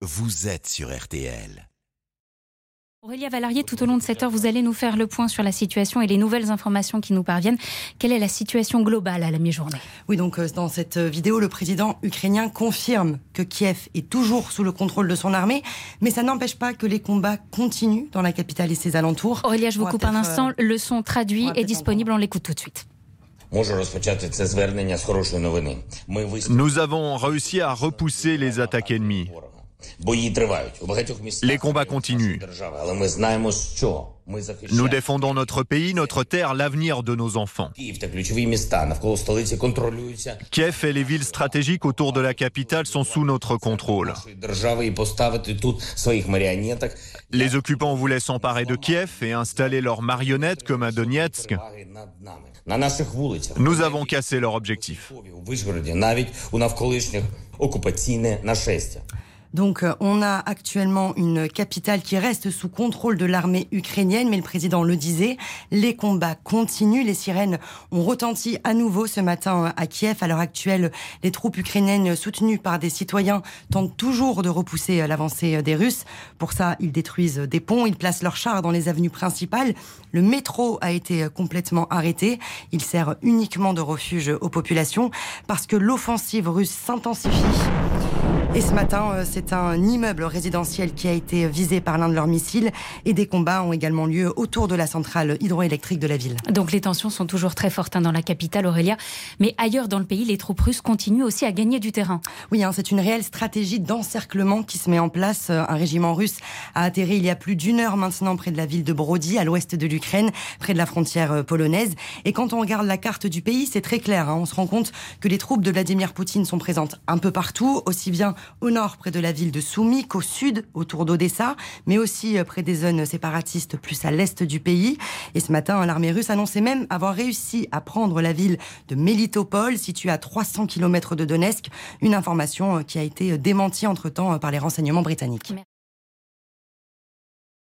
vous êtes sur RTL. Aurélia Valarié, tout au long de cette heure, vous allez nous faire le point sur la situation et les nouvelles informations qui nous parviennent. Quelle est la situation globale à la mi-journée? Oui, donc euh, dans cette euh, vidéo, le président ukrainien confirme que Kiev est toujours sous le contrôle de son armée, mais ça n'empêche pas que les combats continuent dans la capitale et ses alentours. Aurélia, je vous coupe un instant. Le son traduit est disponible, on l'écoute tout de suite. Nous avons réussi à repousser les attaques ennemies. Les combats continuent. Nous défendons notre pays, notre terre, l'avenir de nos enfants. Kiev et les villes stratégiques autour de la capitale sont sous notre contrôle. Les occupants voulaient s'emparer de Kiev et installer leurs marionnettes comme à Donetsk. Nous avons cassé leur objectif. Donc euh, on a actuellement une capitale qui reste sous contrôle de l'armée ukrainienne, mais le président le disait, les combats continuent, les sirènes ont retenti à nouveau ce matin euh, à Kiev. À l'heure actuelle, les troupes ukrainiennes soutenues par des citoyens tentent toujours de repousser euh, l'avancée des Russes. Pour ça, ils détruisent des ponts, ils placent leurs chars dans les avenues principales. Le métro a été complètement arrêté. Il sert uniquement de refuge aux populations parce que l'offensive russe s'intensifie. Et ce matin, euh, c'est un immeuble résidentiel qui a été visé par l'un de leurs missiles et des combats ont également lieu autour de la centrale hydroélectrique de la ville. Donc les tensions sont toujours très fortes hein, dans la capitale, Aurélia. Mais ailleurs dans le pays, les troupes russes continuent aussi à gagner du terrain. Oui, hein, c'est une réelle stratégie d'encerclement qui se met en place. Un régiment russe a atterri il y a plus d'une heure maintenant près de la ville de Brody, à l'ouest de l'Ukraine, près de la frontière euh, polonaise. Et quand on regarde la carte du pays, c'est très clair. Hein. On se rend compte que les troupes de Vladimir Poutine sont présentes un peu partout, aussi bien au nord près de la ville de Soumik, au sud autour d'Odessa, mais aussi euh, près des zones séparatistes plus à l'est du pays. Et ce matin, l'armée russe annonçait même avoir réussi à prendre la ville de Melitopol, située à 300 km de Donetsk, une information euh, qui a été démentie entre-temps euh, par les renseignements britanniques.